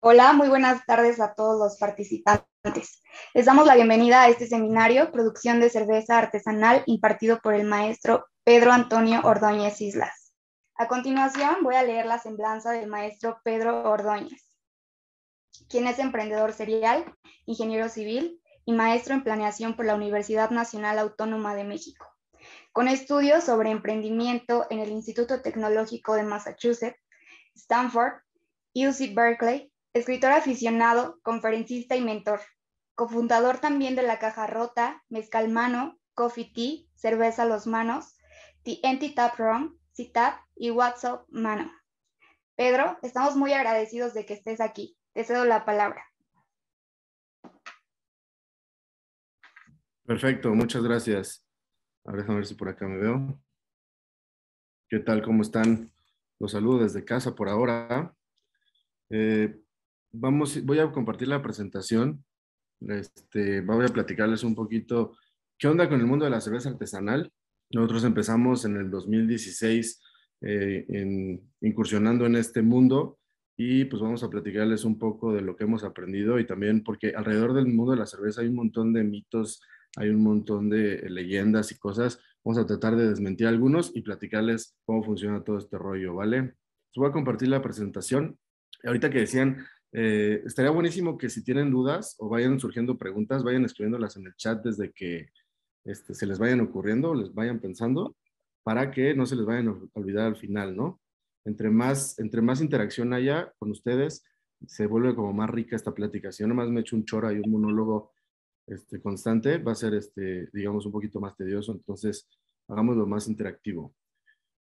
Hola, muy buenas tardes a todos los participantes. Les damos la bienvenida a este seminario, Producción de Cerveza Artesanal, impartido por el maestro Pedro Antonio Ordóñez Islas. A continuación, voy a leer la semblanza del maestro Pedro Ordóñez, quien es emprendedor serial, ingeniero civil y maestro en planeación por la Universidad Nacional Autónoma de México, con estudios sobre emprendimiento en el Instituto Tecnológico de Massachusetts, Stanford, UC Berkeley escritor aficionado, conferencista y mentor, cofundador también de La Caja Rota, Mezcal Mano, Coffee Tea, Cerveza Los Manos, The Anti Tap Rum, CITAP y WhatsApp Mano. Pedro, estamos muy agradecidos de que estés aquí. Te cedo la palabra. Perfecto, muchas gracias. A ver, a ver si por acá me veo. ¿Qué tal? ¿Cómo están? Los saludo desde casa por ahora. Eh, vamos, voy a compartir la presentación. Este, voy a platicarles un poquito qué onda con el mundo de la cerveza artesanal. Nosotros empezamos en el 2016 eh, en, incursionando en este mundo y pues vamos a platicarles un poco de lo que hemos aprendido y también porque alrededor del mundo de la cerveza hay un montón de mitos, hay un montón de leyendas y cosas. Vamos a tratar de desmentir algunos y platicarles cómo funciona todo este rollo, ¿vale? Les voy a compartir la presentación. Ahorita que decían eh, estaría buenísimo que si tienen dudas o vayan surgiendo preguntas, vayan escribiéndolas en el chat desde que este, se les vayan ocurriendo, les vayan pensando, para que no se les vayan a olvidar al final, ¿no? Entre más, entre más interacción haya con ustedes, se vuelve como más rica esta plática. Si yo nomás me echo un choro y un monólogo este, constante, va a ser, este, digamos, un poquito más tedioso. Entonces, hagámoslo más interactivo.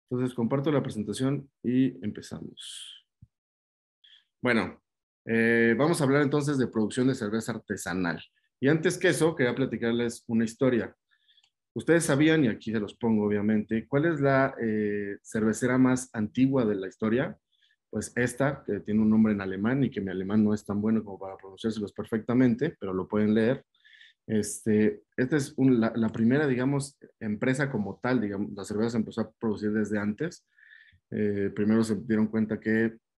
Entonces, comparto la presentación y empezamos. Bueno, eh, vamos a hablar entonces de producción de cerveza artesanal. Y antes que eso, quería platicarles una historia. Ustedes sabían, y aquí se los pongo obviamente, cuál es la eh, cervecera más antigua de la historia. Pues esta, que tiene un nombre en alemán y que mi alemán no es tan bueno como para pronunciárselos perfectamente, pero lo pueden leer. Este, esta es la, primera, digamos, empresa como tal, digamos, la cerveza se empezó a producir desde antes. Eh, primero se dieron cuenta que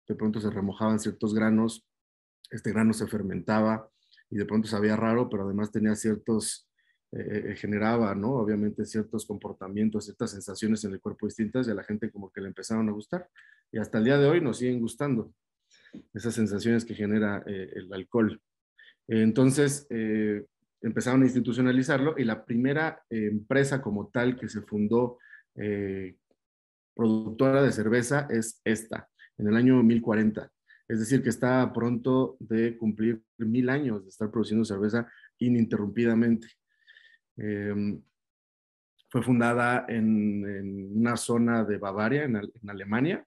de pronto se remojaban ciertos granos este grano se fermentaba y de pronto sabía raro, pero además tenía ciertos, eh, eh, generaba, ¿no? Obviamente ciertos comportamientos, ciertas sensaciones en el cuerpo distintas y a la gente como que le empezaron a gustar. Y hasta el día de hoy nos siguen gustando esas sensaciones que genera eh, el alcohol. Entonces, empezaron a institucionalizarlo y la primera empresa como tal que se fundó productora de cerveza es esta, en el año 1040. Es decir, que está pronto de cumplir mil años de estar produciendo cerveza ininterrumpidamente. Em, fue fundada en, una zona de Bavaria, en, Alemania,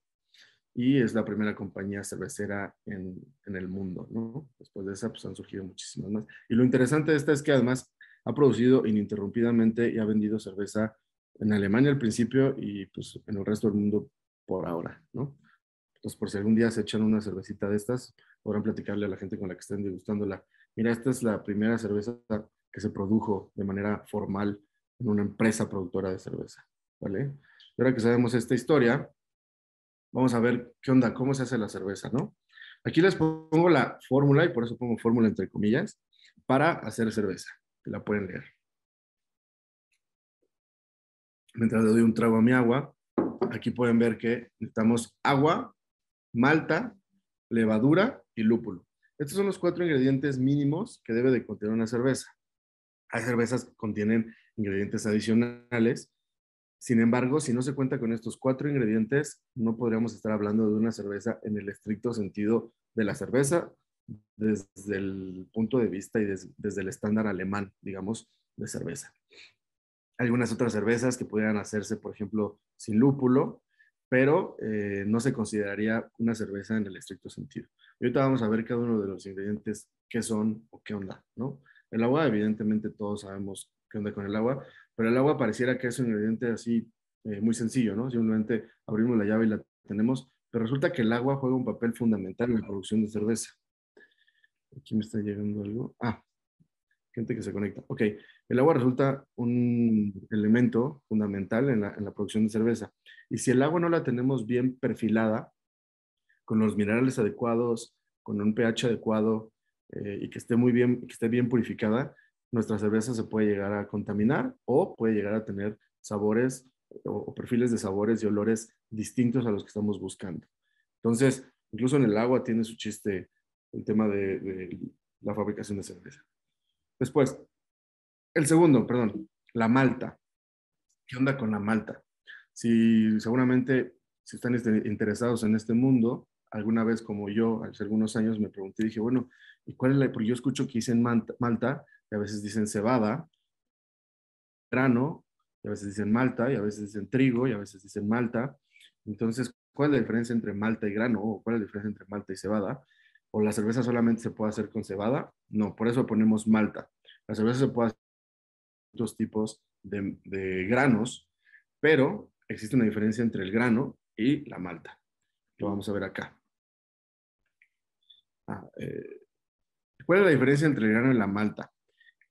y es la primera compañía cervecera en, el mundo. ¿no? Después de esa, pues han surgido muchísimas más. Y lo interesante de esta es que además ha producido ininterrumpidamente y ha vendido cerveza en Alemania al principio y pues en el resto del mundo por ahora, ¿no? Entonces, por si algún día se echan una cervecita de estas, podrán platicarle a la gente con la que estén degustándola. Mira, esta es la primera cerveza que se produjo de manera formal en una empresa productora de cerveza, ¿vale? Y ahora que sabemos esta historia, vamos a ver qué onda, cómo se hace la cerveza, ¿no? Aquí les pongo la fórmula, y por eso pongo fórmula entre comillas, para hacer cerveza, la pueden leer. Mientras le doy un trago a mi agua, aquí pueden ver que necesitamos agua, malta, levadura y lúpulo. Estos son los cuatro ingredientes mínimos que debe de contener una cerveza. Hay cervezas que contienen ingredientes adicionales. Sin embargo, si no se cuenta con estos cuatro ingredientes, no podríamos estar hablando de una cerveza en el estricto sentido de la cerveza desde el punto de vista y desde el estándar alemán, digamos, de cerveza. Algunas otras cervezas que pudieran hacerse, por ejemplo, sin lúpulo, pero eh, no se consideraría una cerveza en el estricto sentido. Y ahorita vamos a ver cada uno de los ingredientes, qué son o qué onda, ¿no? El agua, evidentemente todos sabemos qué onda con el agua, pero el agua pareciera que es un ingrediente así eh, muy sencillo, ¿no? Simplemente abrimos la llave y la tenemos, pero resulta que el agua juega un papel fundamental en la producción de cerveza. Aquí me está llegando algo. Ah, gente que se conecta. Ok, el agua resulta un elemento fundamental en la, producción de cerveza. Y si el agua no la tenemos bien perfilada, con los minerales adecuados, con un pH adecuado eh, y que esté muy bien, que esté bien purificada, nuestra cerveza se puede llegar a contaminar o puede llegar a tener sabores o, perfiles de sabores y olores distintos a los que estamos buscando. Entonces, incluso en el agua tiene su chiste el tema de la fabricación de cerveza. Después, el segundo, perdón, la malta. ¿Qué onda con la malta? Si seguramente, si están este, interesados en este mundo, alguna vez como yo, hace algunos años me pregunté, dije, bueno, ¿y cuál es la? Porque yo escucho que dicen malta, y a veces dicen cebada, grano, y a veces dicen malta, y a veces dicen trigo, y a veces dicen malta. Entonces, ¿cuál es la diferencia entre malta y grano? ¿O cuál es la diferencia entre malta y cebada? ¿O la cerveza solamente se puede hacer con cebada? No, por eso ponemos malta. La cerveza se puede hacer con otros tipos de, granos, pero existe una diferencia entre el grano y la malta. Lo vamos a ver acá. Ah, eh, ¿Cuál es la diferencia entre el grano y la malta?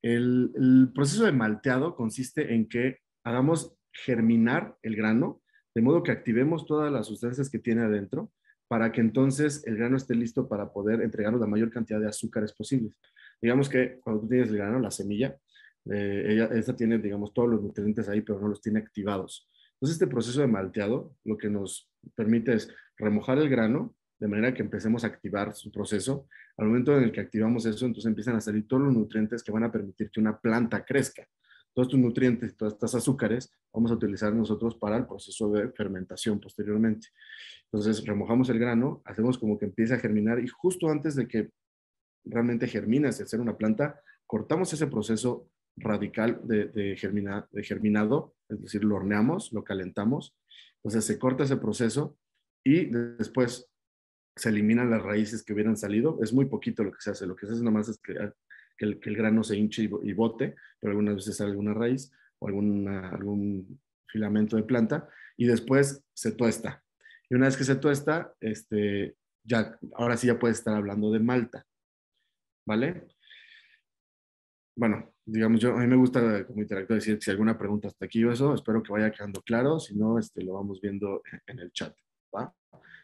El, proceso de malteado consiste en que hagamos germinar el grano, de modo que activemos todas las sustancias que tiene adentro, para que entonces el grano esté listo para poder entregarnos la mayor cantidad de azúcares posibles. Digamos que cuando tú tienes el grano, la semilla, eh, ella, esta tiene, digamos, todos los nutrientes ahí, pero no los tiene activados. Entonces, este proceso de malteado lo que nos permite es remojar el grano de manera que empecemos a activar su proceso. Al momento en el que activamos eso, entonces empiezan a salir todos los nutrientes que van a permitir que una planta crezca. Todos estos nutrientes, todas estas azúcares, vamos a utilizar nosotros para el proceso de fermentación posteriormente. Entonces, remojamos el grano, hacemos como que empiece a germinar y justo antes de que realmente germine hacia ser una planta, cortamos ese proceso radical de, de, de germinado, es decir, lo horneamos, lo calentamos, entonces se corta ese proceso y después se eliminan las raíces que hubieran salido. Es muy poquito lo que se hace, lo que se hace nomás es que, que, el, grano se hinche y, bote, pero algunas veces sale alguna raíz o alguna, algún filamento de planta y después se tuesta. Y una vez que se tuesta, este, ya, ahora sí ya puedes estar hablando de malta, ¿vale? bueno, digamos, yo, a mí me gusta como interactuar, decir si alguna pregunta hasta aquí o eso, espero que vaya quedando claro, si no, este, lo vamos viendo en el chat.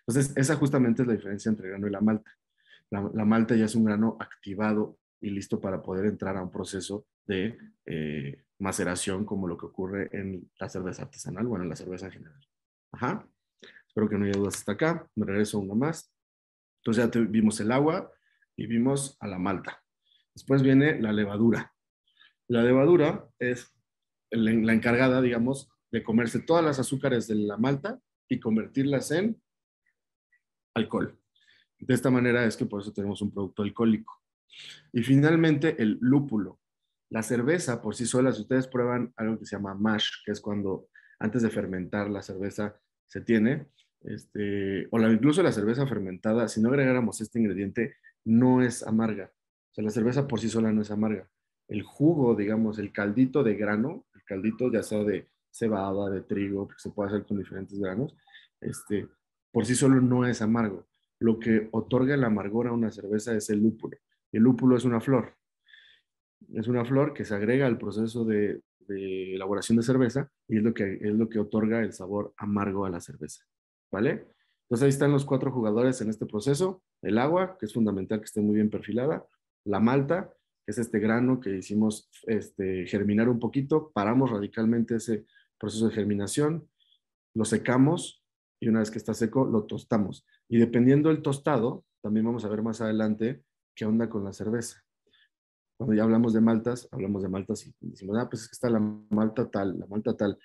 Entonces, esa justamente es la diferencia entre el grano y la malta. La, malta ya es un grano activado y listo para poder entrar a un proceso de eh, maceración como lo que ocurre en la cerveza artesanal, bueno, en la cerveza en general. Ajá. Espero que no haya dudas hasta acá. Me regreso uno más. Entonces ya vimos el agua y vimos a la malta. Después viene la levadura. La levadura es la encargada, digamos, de comerse todas las azúcares de la malta y convertirlas en alcohol. De esta manera es que por eso tenemos un producto alcohólico. Y finalmente el lúpulo. La cerveza por sí sola, si ustedes prueban algo que se llama mash, que es cuando antes de fermentar la cerveza se tiene, este, o la, incluso la cerveza fermentada, si no agregáramos este ingrediente, no es amarga. O sea, la cerveza por sí sola no es amarga. El jugo, digamos, el caldito de grano, el caldito ya sea de cebada, de trigo, que se puede hacer con diferentes granos, este, por sí solo no es amargo. Lo que otorga el amargor a una cerveza es el lúpulo. El lúpulo es una flor. Es una flor que se agrega al proceso de, elaboración de cerveza y es lo, que, es lo que otorga el sabor amargo a la cerveza. ¿Vale? Entonces ahí están los cuatro jugadores en este proceso. El agua, que es fundamental que esté muy bien perfilada la malta, que es este grano que hicimos este, germinar un poquito, paramos radicalmente ese proceso de germinación, lo secamos y una vez que está seco lo tostamos. Y dependiendo del tostado, también vamos a ver más adelante qué onda con la cerveza. Cuando ya hablamos de maltas, hablamos de maltas y decimos, ah, pues es que está la malta tal, la malta tal.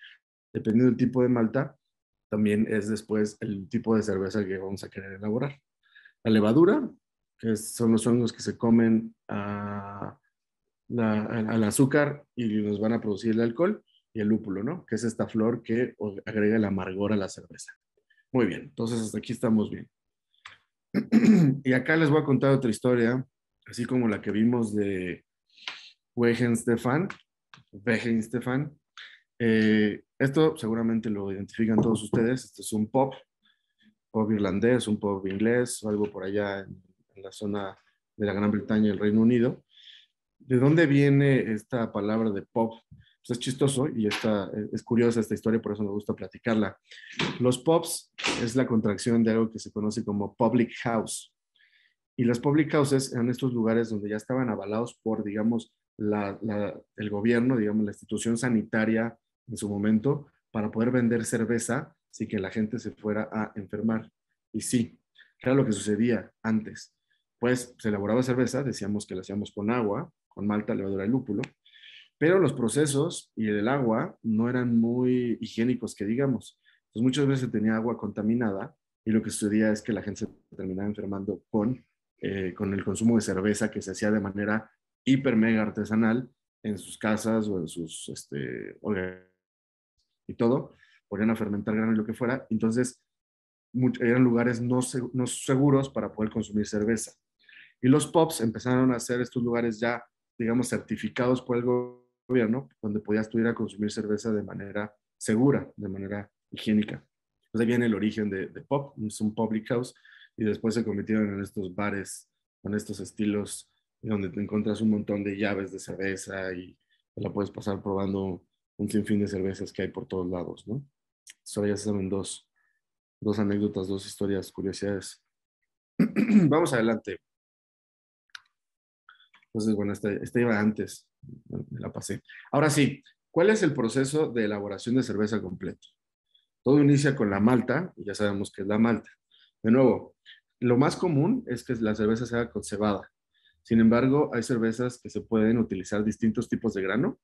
Dependiendo del tipo de malta, también es después el tipo de cerveza que vamos a querer elaborar. La levadura, que son los hongos que se comen al azúcar y nos van a producir el alcohol, y el lúpulo, ¿no? Que es esta flor que agrega el amargor a la cerveza. Muy bien, entonces hasta aquí estamos bien. y acá les voy a contar otra historia, así como la que vimos de Stefan, Stefan. Eh, esto seguramente lo identifican todos ustedes. Este es un pop, pop irlandés, un pop inglés, algo por allá en en la zona de la Gran Bretaña y el Reino Unido. ¿De dónde viene esta palabra de pop? Pues es chistoso y está, es curiosa esta historia, por eso me gusta platicarla. Los pops es la contracción de algo que se conoce como public house. Y las public houses eran estos lugares donde ya estaban avalados por, digamos, el gobierno, digamos, la institución sanitaria en su momento, para poder vender cerveza sin que la gente se fuera a enfermar. Y sí, era lo que sucedía antes. Pues se elaboraba cerveza, decíamos que la hacíamos con agua, con malta, levadura y lúpulo, pero los procesos y el agua no eran muy higiénicos, que digamos. Entonces muchas veces tenía agua contaminada y lo que sucedía es que la gente se terminaba enfermando con, eh, con el consumo de cerveza que se hacía de manera hiper mega artesanal en sus casas o en sus este, y todo, ponían a fermentar grano y lo que fuera, entonces eran lugares no, no seguros para poder consumir cerveza. Y los POPs empezaron a hacer estos lugares ya, digamos, certificados por el gobierno, donde podías tú ir a consumir cerveza de manera segura, de manera higiénica. Entonces ahí viene el origen de, de POP, es un public house, y después se convirtieron en estos bares con estos estilos donde te encuentras un montón de llaves de cerveza y te la puedes pasar probando un sinfín de cervezas que hay por todos lados, ¿no? Solo ya se saben dos, dos anécdotas, dos historias, curiosidades. Vamos adelante. Entonces, bueno, esta, esta iba antes, me la pasé. Ahora sí, ¿cuál es el proceso de elaboración de cerveza completo? Todo inicia con la malta, y ya sabemos que es la malta. De nuevo, lo más común es que la cerveza sea con cebada. Sin embargo, hay cervezas que se pueden utilizar distintos tipos de grano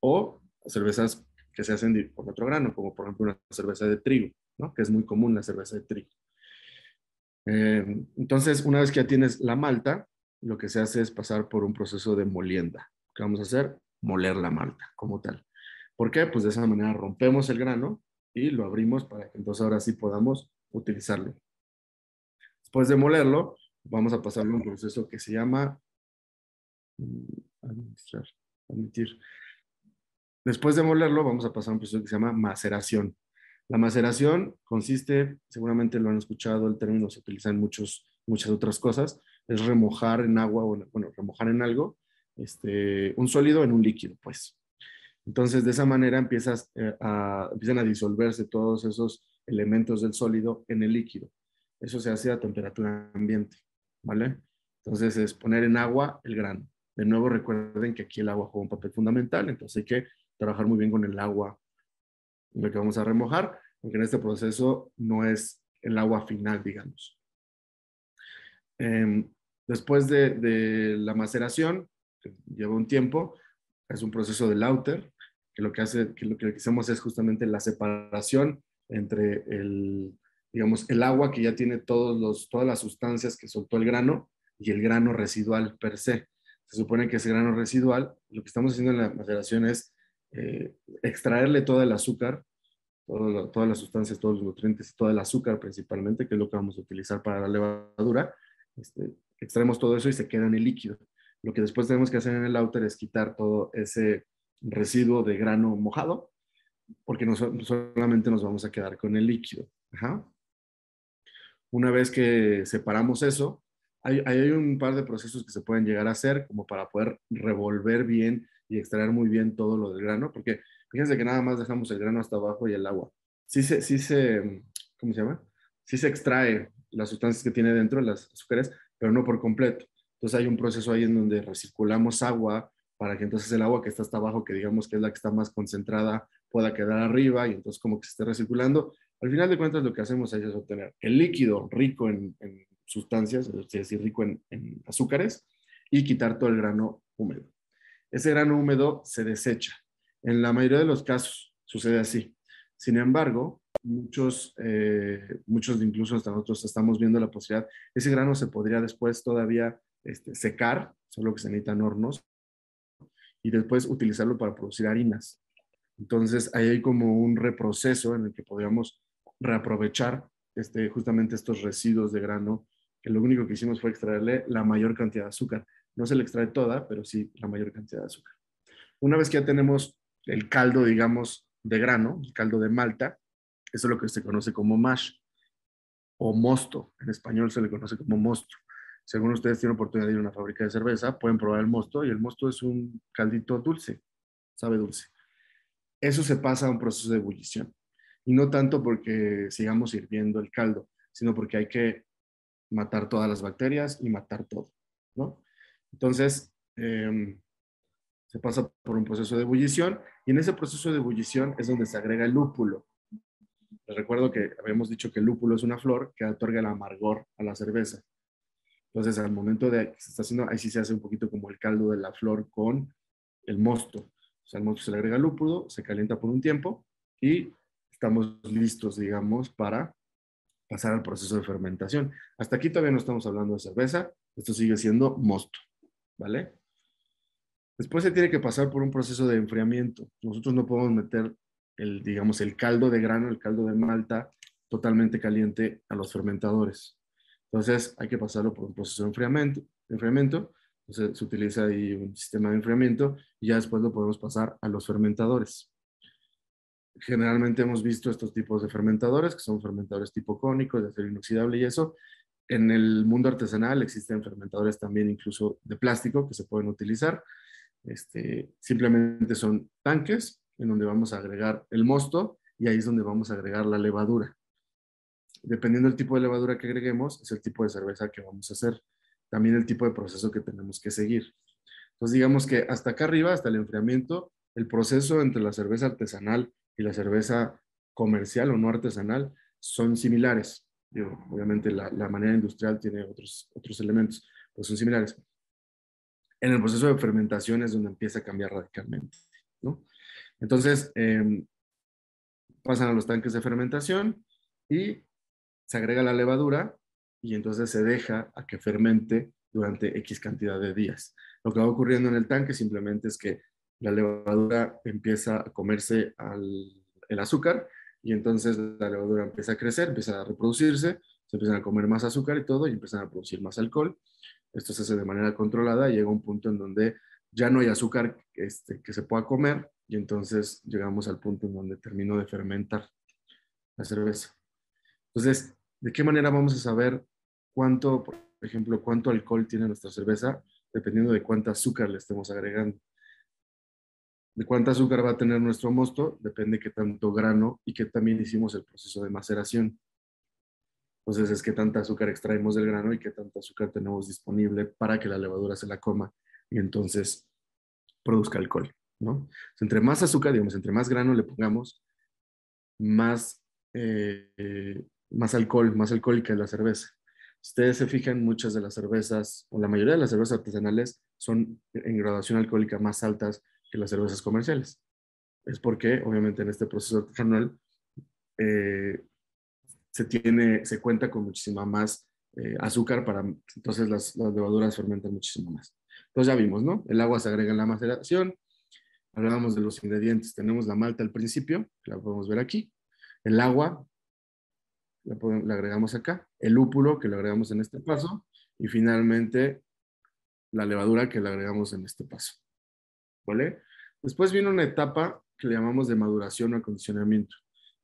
o cervezas que se hacen con otro grano, como por ejemplo una cerveza de trigo, que es muy común la cerveza de trigo. Eh, entonces, una vez que ya tienes la malta, lo que se hace es pasar por un proceso de molienda. ¿Qué vamos a hacer? Moler la malta como tal. ¿Por qué? Pues de esa manera rompemos el grano y lo abrimos para que entonces ahora sí podamos utilizarlo. Después de molerlo, vamos a pasarlo a un proceso que se llama mm, administrar, admitir. Después de molerlo, vamos a pasar a un proceso que se llama maceración. La maceración consiste, seguramente lo han escuchado, el término se utiliza en muchos, muchas otras cosas, es remojar en agua, bueno, remojar en algo, este, un sólido en un líquido, pues. Entonces, de esa manera empiezas, eh, a, empiezan a disolverse todos esos elementos del sólido en el líquido. Eso se hace a temperatura ambiente, ¿vale? Entonces, es poner en agua el grano. De nuevo, recuerden que aquí el agua juega un papel fundamental, entonces hay que trabajar muy bien con el agua, lo que vamos a remojar, aunque en este proceso no es el agua final, digamos. Em, después de, la maceración, lleva un tiempo, es un proceso de lauter, que lo que hace, que lo que hacemos es justamente la separación entre el, digamos, el agua que ya tiene todos los, todas las sustancias que soltó el grano y el grano residual per se. Se supone que ese grano residual, lo que estamos haciendo en la maceración es eh, extraerle todo el azúcar, todas las sustancias, todos los nutrientes todo el azúcar principalmente, que es lo que vamos a utilizar para la levadura, este, extraemos todo eso y se queda en el líquido. Lo que después tenemos que hacer en el outer es quitar todo ese residuo de grano mojado, porque no solamente nos vamos a quedar con el líquido. Una vez que separamos eso, hay, hay, un par de procesos que se pueden llegar a hacer como para poder revolver bien y extraer muy bien todo lo del grano, porque fíjense que nada más dejamos el grano hasta abajo y el agua. Sí se, sí se, ¿cómo se llama? Sí se extrae las sustancias que tiene dentro, las azúcares, pero no por completo. Entonces hay un proceso ahí en donde recirculamos agua para que entonces el agua que está hasta abajo, que digamos que es la que está más concentrada, pueda quedar arriba y entonces como que se esté recirculando. Al final de cuentas lo que hacemos es obtener el líquido rico en, sustancias, es decir, rico en, azúcares, y quitar todo el grano húmedo ese grano húmedo se desecha. En la mayoría de los casos sucede así. Sin embargo, muchos, eh, muchos incluso hasta nosotros estamos viendo la posibilidad, ese grano se podría después todavía este, secar, solo que se necesitan hornos, y después utilizarlo para producir harinas. Entonces, ahí hay como un reproceso en el que podríamos reaprovechar este, justamente estos residuos de grano, que lo único que hicimos fue extraerle la mayor cantidad de azúcar. No se le extrae toda, pero sí la mayor cantidad de azúcar. Una vez que ya tenemos el caldo, digamos, de grano, el caldo de malta, eso es lo que se conoce como mash o mosto. En español se le conoce como mosto. Si alguno de ustedes tiene oportunidad de ir a una fábrica de cerveza, pueden probar el mosto y el mosto es un caldito dulce, sabe dulce. Eso se pasa a un proceso de ebullición. Y no tanto porque sigamos hirviendo el caldo, sino porque hay que matar todas las bacterias y matar todo, ¿no? Entonces, em, se pasa por un proceso de ebullición y en ese proceso de ebullición es donde se agrega el lúpulo. Les recuerdo que habíamos dicho que el lúpulo es una flor que otorga el amargor a la cerveza. Entonces, al momento de que se está haciendo, ahí sí se hace un poquito como el caldo de la flor con el mosto. O sea, al mosto se le agrega lúpulo, se calienta por un tiempo y estamos listos, digamos, para pasar al proceso de fermentación. Hasta aquí todavía no estamos hablando de cerveza, esto sigue siendo mosto, ¿vale? Después se tiene que pasar por un proceso de enfriamiento. Nosotros no podemos meter el, digamos, el caldo de grano, el caldo de malta totalmente caliente a los fermentadores. Entonces hay que pasarlo por un proceso de enfriamiento. Entonces se utiliza ahí un sistema de enfriamiento y ya después lo podemos pasar a los fermentadores generalmente hemos visto estos tipos de fermentadores, que son fermentadores tipo cónico, de acero inoxidable y eso. En el mundo artesanal existen fermentadores también incluso de plástico que se pueden utilizar. Este, simplemente son tanques en donde vamos a agregar el mosto y ahí es donde vamos a agregar la levadura. Dependiendo del tipo de levadura que agreguemos, es el tipo de cerveza que vamos a hacer. También el tipo de proceso que tenemos que seguir. Entonces digamos que hasta acá arriba, hasta el enfriamiento, el proceso entre la cerveza artesanal y la cerveza comercial o no artesanal son similares. obviamente la, manera industrial tiene otros, otros elementos, pero son similares. En el proceso de fermentación es donde empieza a cambiar radicalmente. ¿no? Entonces, em, pasan a los tanques de fermentación y se agrega la levadura y entonces se deja a que fermente durante X cantidad de días. Lo que va ocurriendo en el tanque simplemente es que la levadura empieza a comerse el azúcar y entonces la levadura empieza a crecer, empieza a reproducirse, se empiezan a comer más azúcar y todo y empiezan a producir más alcohol. Esto se hace de manera controlada y llega un punto en donde ya no hay azúcar este, que se pueda comer y entonces llegamos al punto en donde termino de fermentar la cerveza. Entonces, ¿de qué manera vamos a saber cuánto, por ejemplo, cuánto alcohol tiene nuestra cerveza? Dependiendo de cuánto azúcar le estemos agregando de cuánta azúcar va a tener nuestro mosto, depende qué tanto grano y qué también hicimos el proceso de maceración. Entonces es qué tanta azúcar extraemos del grano y qué tanta azúcar tenemos disponible para que la levadura se la coma y entonces produzca alcohol, ¿no? entre más azúcar, digamos, entre más grano le pongamos, más, eh, más alcohol, más alcohólica es la cerveza. ustedes se fijan, muchas de las cervezas, o la mayoría de las cervezas artesanales, son en graduación alcohólica más altas que las cervezas comerciales. Es porque, obviamente, en este proceso artesanal eh, se, tiene, se cuenta con muchísima más eh, azúcar para, entonces las, las levaduras fermentan muchísimo más. Entonces ya vimos, ¿no? El agua se agrega en la maceración. Hablábamos de los ingredientes. Tenemos la malta al principio, la podemos ver aquí. El agua, la, agregamos acá. El lúpulo, que lo agregamos en este paso. Y finalmente, la levadura, que la agregamos en este paso. ¿vale? Después viene una etapa que le llamamos de maduración o acondicionamiento.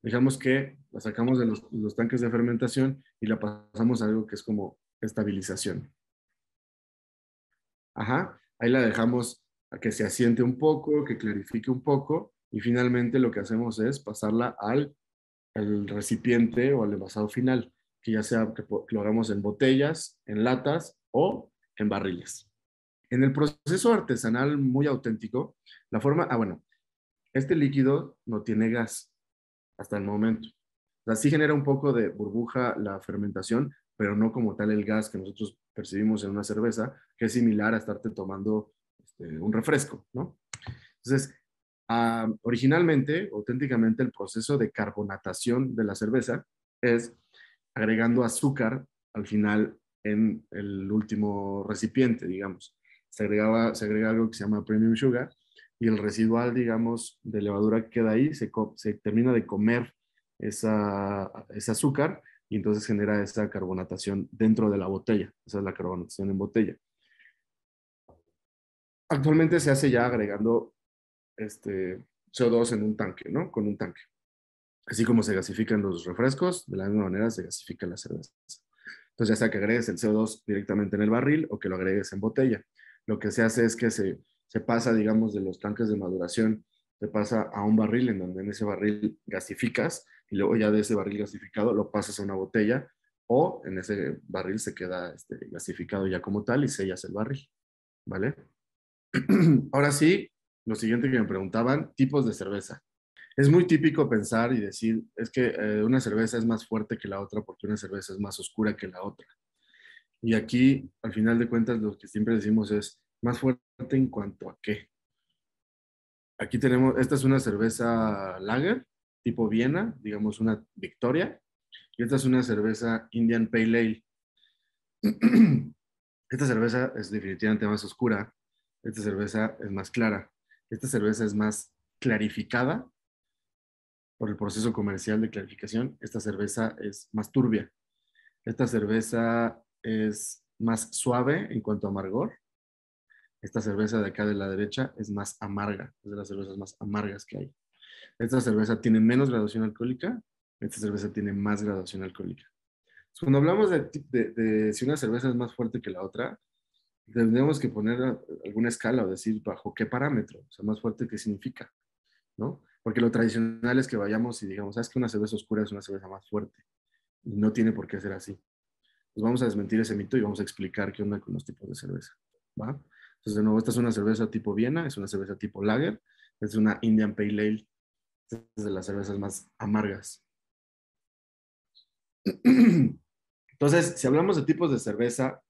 Dejamos que la sacamos de los, tanques de fermentación y la pasamos a algo que es como estabilización. Ajá, ahí la dejamos a que se asiente un poco, que clarifique un poco y finalmente lo que hacemos es pasarla al, al recipiente o al envasado final, que ya sea que lo hagamos en botellas, en latas o en barriles. En el proceso artesanal muy auténtico, la forma, ah, bueno, este líquido no tiene gas hasta el momento. O sea, genera un poco de burbuja la fermentación, pero no como tal el gas que nosotros percibimos en una cerveza, que es similar a estarte tomando este, un refresco, ¿no? Entonces, originalmente, auténticamente, el proceso de carbonatación de la cerveza es agregando azúcar al final en el último recipiente, digamos se, agregaba, se agrega algo que se llama premium sugar y el residual, digamos, de levadura que queda ahí se, se termina de comer esa, ese azúcar y entonces genera esa carbonatación dentro de la botella. Esa es la carbonatación en botella. Actualmente se hace ya agregando este CO2 en un tanque, ¿no? Con un tanque. Así como se gasifican los refrescos, de la misma manera se gasifica la cerveza. Entonces, ya sea que agregues el CO2 directamente en el barril o que lo agregues en botella lo que se hace es que se, pasa, digamos, de los tanques de maduración, se pasa a un barril en donde en ese barril gasificas y luego ya de ese barril gasificado lo pasas a una botella o en ese barril se queda este, gasificado ya como tal y sellas el barril, ¿vale? Ahora sí, lo siguiente que me preguntaban, tipos de cerveza. Es muy típico pensar y decir, es que eh, una cerveza es más fuerte que la otra porque una cerveza es más oscura que la otra. Y aquí, al final de cuentas, lo que siempre decimos es más fuerte en cuanto a qué. Aquí tenemos, esta es una cerveza lager, tipo Viena, digamos una Victoria, y esta es una cerveza Indian Pale Ale. Esta cerveza es definitivamente más oscura, esta cerveza es más clara, esta cerveza es más clarificada por el proceso comercial de clarificación, esta cerveza es más turbia. Esta cerveza es más suave en cuanto a amargor. Esta cerveza de acá de la derecha es más amarga, es de las cervezas más amargas que hay. Esta cerveza tiene menos graduación alcohólica, esta cerveza tiene más graduación alcohólica. Cuando hablamos de, de si una cerveza es más fuerte que la otra, tendríamos que poner alguna escala o decir bajo qué parámetro, o sea, más fuerte qué significa, ¿no? Porque lo tradicional es que vayamos y digamos, ¿sabes que una cerveza oscura es una cerveza más fuerte? Y no tiene por qué ser así. Pues vamos a desmentir ese mito y vamos a explicar qué onda con los tipos de cerveza, ¿va? Entonces, de nuevo, esta es una cerveza tipo Viena, es una cerveza tipo Lager, es una Indian Pale Ale, es de las cervezas más amargas. Entonces, si hablamos de tipos de cerveza,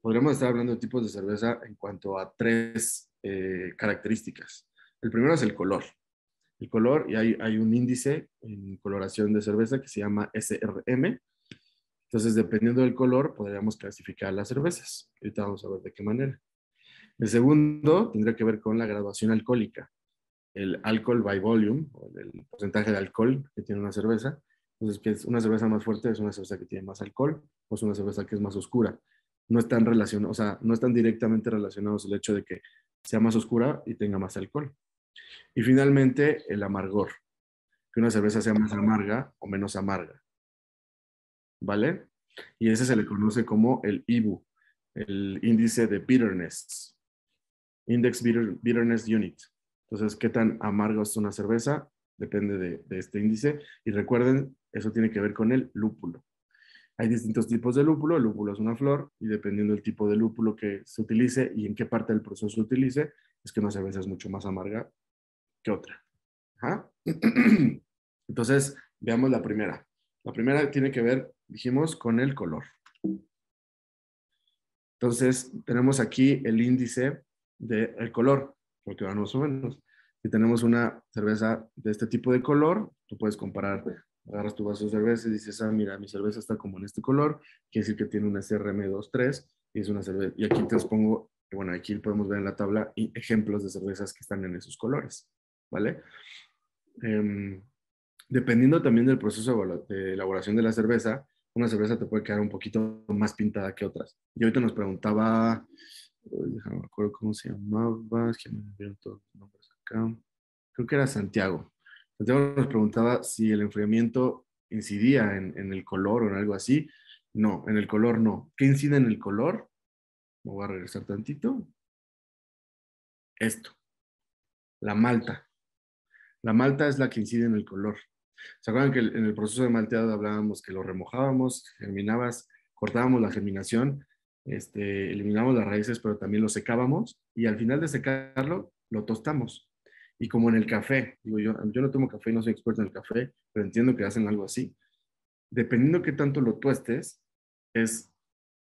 podríamos estar hablando de tipos de cerveza en cuanto a tres eh, características. El primero es el color el color y hay, hay un índice en coloración de cerveza que se llama SRM. Entonces, dependiendo del color, podríamos clasificar las cervezas. Ahorita vamos a ver de qué manera. El segundo tendría que ver con la graduación alcohólica, el alcohol by volume, o el porcentaje de alcohol que tiene una cerveza. Entonces, que es una cerveza más fuerte es una cerveza que tiene más alcohol o es una cerveza que es más oscura. No están relacionados, o sea, no están directamente relacionados el hecho de que sea más oscura y tenga más alcohol. Y finalmente, el amargor, que una cerveza sea más amarga o menos amarga. ¿Vale? Y ese se le conoce como el IBU, el índice de bitterness, Index Bitterness Unit. Entonces, ¿qué tan amarga es una cerveza? Depende de, de este índice. Y recuerden, eso tiene que ver con el lúpulo. Hay distintos tipos de lúpulo. El lúpulo es una flor y dependiendo del tipo de lúpulo que se utilice y en qué parte del proceso se utilice, es que una cerveza es mucho más amarga que otra. Entonces, veamos la primera. La primera tiene que ver, dijimos, con el color. Entonces, tenemos aquí el índice del color, porque van más o menos. Si tenemos una cerveza de este tipo de color, tú puedes comparar, agarras tu vaso de cerveza y dices, ah, mira, mi cerveza está como en este color, quiere decir que tiene una CRM23 y es una cerveza. Y aquí te los pongo, bueno, aquí podemos ver en la tabla ejemplos de cervezas que están en esos colores. ¿vale? Em, dependiendo también del proceso de elaboración de la cerveza, una cerveza te puede quedar un poquito más pintada que otras. Y ahorita nos preguntaba, déjame me acuerdo cómo se llamaba, es que me todos los nombres acá. Creo que era Santiago. Santiago nos preguntaba si el enfriamiento incidía en, el color o en algo así. No, en el color no. ¿Qué incide en el color? Me voy a regresar tantito. Esto, la malta. La malta es la que incide en el color. ¿Se acuerdan que en el proceso de malteado hablábamos que lo remojábamos, germinabas, cortábamos la germinación, este, las raíces, pero también lo secábamos y al final de secarlo, lo tostamos. Y como en el café, digo yo, yo no tomo café, no soy experto en el café, pero entiendo que hacen algo así. Dependiendo qué tanto lo tuestes, es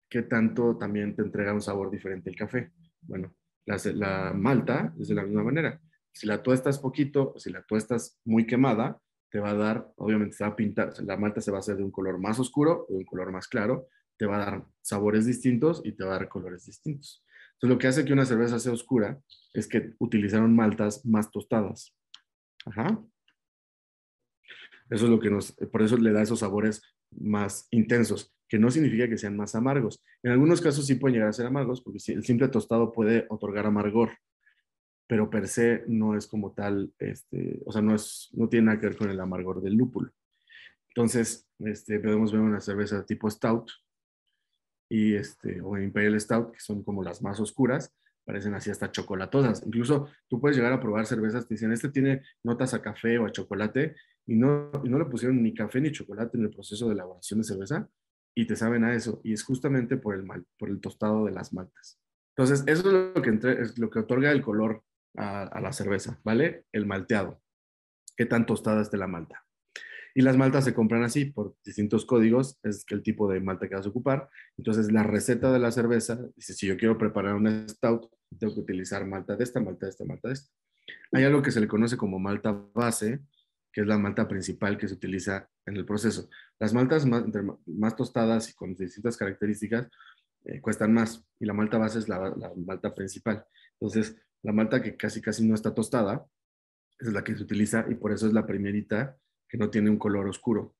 qué tanto también te entrega un sabor diferente el café. Bueno, la, la malta es de la misma manera. Si la tuestas poquito, si la tuestas muy quemada, te va a dar, obviamente se va a pintar, la malta se va a hacer de un color más oscuro o de un color más claro, te va a dar sabores distintos y te va a dar colores distintos. Entonces, lo que hace que una cerveza sea oscura es que utilizaron maltas más tostadas. Ajá. Eso es lo que nos, por eso le da esos sabores más intensos, que no significa que sean más amargos. En algunos casos sí pueden llegar a ser amargos, porque el simple tostado puede otorgar amargor, pero per se no es como tal, este, o sea, no, es, no tiene nada que ver con el amargor del lúpulo. Entonces, este, podemos ver una cerveza tipo stout y este, o imperial stout, que son como las más oscuras, parecen así hasta chocolatosas. Incluso tú puedes llegar a probar cervezas que dicen, este tiene notas a café o a chocolate, y no, y no le pusieron ni café ni chocolate en el proceso de elaboración de cerveza, y te saben a eso. Y es justamente por el, mal, por el tostado de las maltas. Entonces, eso es lo que, entre, es lo que otorga el color a, a, la cerveza, ¿vale? El malteado. Qué tan tostada esté la malta. Y las maltas se compran así por distintos códigos, es el tipo de malta que vas a ocupar. Entonces, la receta de la cerveza dice, si yo quiero preparar una stout, tengo que utilizar malta de esta, malta de esta, malta de esta. Hay algo que se le conoce como malta base, que es la malta principal que se utiliza en el proceso. Las maltas más, más tostadas y con distintas características eh, cuestan más y la malta base es la, la, malta principal. Entonces, la malta que casi casi no está tostada es la que se utiliza y por eso es la primerita que no tiene un color oscuro.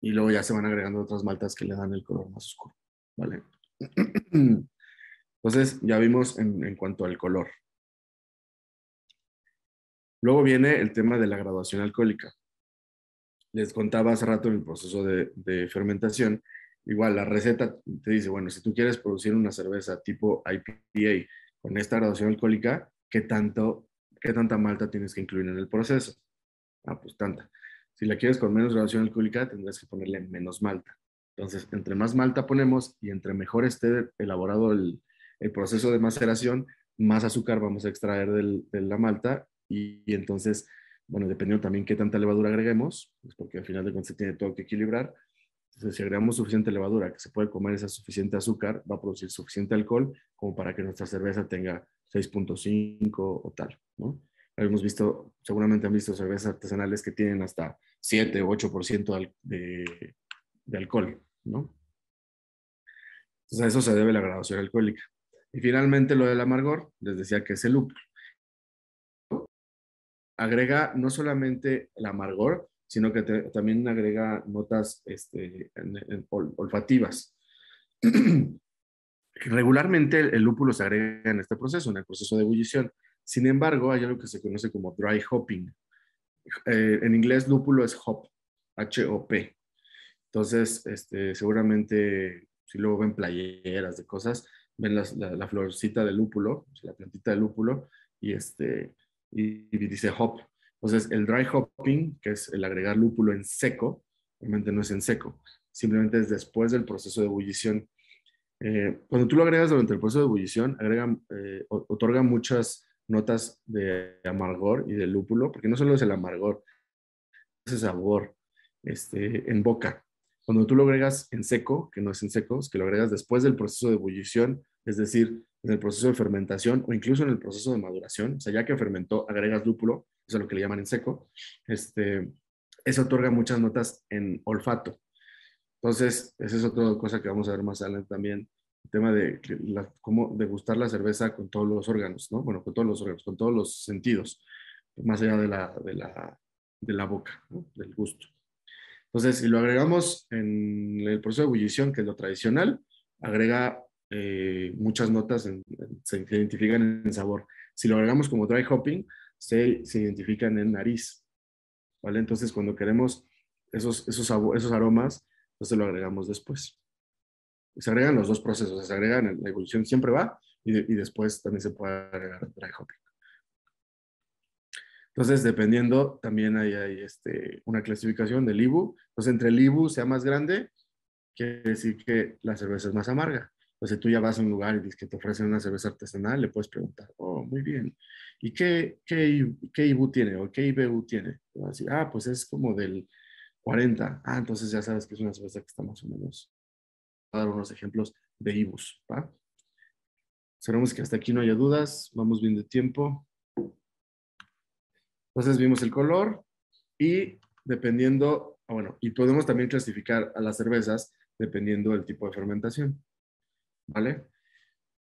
Y luego ya se van agregando otras maltas que le dan el color más oscuro. ¿Vale? Entonces, ya vimos en, cuanto al color. Luego viene el tema de la graduación alcohólica. Les contaba hace rato en el proceso de, de, fermentación, igual la receta te dice, bueno, si tú quieres producir una cerveza tipo IPA con esta graduación alcohólica, ¿qué, tanto, qué tanta malta tienes que incluir en el proceso? Ah, pues tanta. Si la quieres con menos graduación alcohólica, tendrás que ponerle menos malta. Entonces, entre más malta ponemos y entre mejor esté elaborado el, el proceso de maceración, más azúcar vamos a extraer del, de la malta y, y, entonces, bueno, dependiendo también qué tanta levadura agreguemos, pues porque al final de cuentas se tiene todo que equilibrar. Entonces, si agregamos suficiente levadura, que se puede comer esa suficiente azúcar, va a producir suficiente alcohol como para que nuestra cerveza tenga 6.5 o tal, ¿no? Hemos visto, seguramente han visto cervezas artesanales que tienen hasta 7 o 8% de, alcohol, ¿no? Entonces, a eso se debe la graduación alcohólica. Y finalmente lo del amargor, les decía que es el lúpulo agrega no solamente el amargor, sino que también agrega notas este, olfativas. Regularmente el, lúpulo se agrega en este proceso, en el proceso de ebullición. Sin embargo, hay algo que se conoce como dry hopping. Eh, en inglés, lúpulo es hop, H-O-P. Entonces, este, seguramente, si luego ven playeras de cosas, ven las, la, florcita de lúpulo, la plantita de lúpulo, y este, y, y, dice hop. Entonces, el dry hopping, que es el agregar lúpulo en seco, realmente no es en seco, simplemente es después del proceso de ebullición. Eh, cuando tú lo agregas durante el proceso de ebullición, agrega, eh, otorga muchas notas de amargor y de lúpulo, porque no solo es el amargor, ese sabor este, en boca. Cuando tú lo agregas en seco, que no es en seco, es que lo agregas después del proceso de ebullición, es decir, en el proceso de fermentación o incluso en el proceso de maduración, o sea, ya que fermentó, agregas lúpulo, eso es lo que le llaman en seco, este, eso otorga muchas notas en olfato. Entonces, esa es otra cosa que vamos a ver más adelante también, tema de la, cómo degustar la cerveza con todos los órganos, ¿no? Bueno, con todos los órganos, con todos los sentidos, más allá de la, de la, de la boca, ¿no? del gusto. Entonces, si lo agregamos en el proceso de ebullición, que es lo tradicional, agrega eh, muchas notas en, se identifican en sabor. Si lo agregamos como dry hopping, se, se identifican en nariz. ¿Vale? Entonces, cuando queremos esos, esos, esos aromas, entonces lo agregamos después. Se agregan los dos procesos, se agregan, la evolución siempre va y, de, y después también se puede agregar dry hopping. Entonces, dependiendo, también hay, hay este, una clasificación del IBU. Entonces, entre el IBU sea más grande, quiere decir que la cerveza es más amarga. Sea, tú ya vas a un lugar y que te ofrecen una cerveza artesanal, le puedes preguntar, oh, muy bien, ¿y qué, qué, qué IBU tiene o qué IBU tiene? Vas a decir, ah, pues es como del 40. Ah, entonces ya sabes que es una cerveza que está más o menos. Dar unos ejemplos de IBUs, ¿va? Esperamos que hasta aquí no haya dudas. Vamos bien de tiempo. Entonces vimos el color y dependiendo, ah, bueno, y podemos también clasificar a las cervezas dependiendo del tipo de fermentación. ¿vale?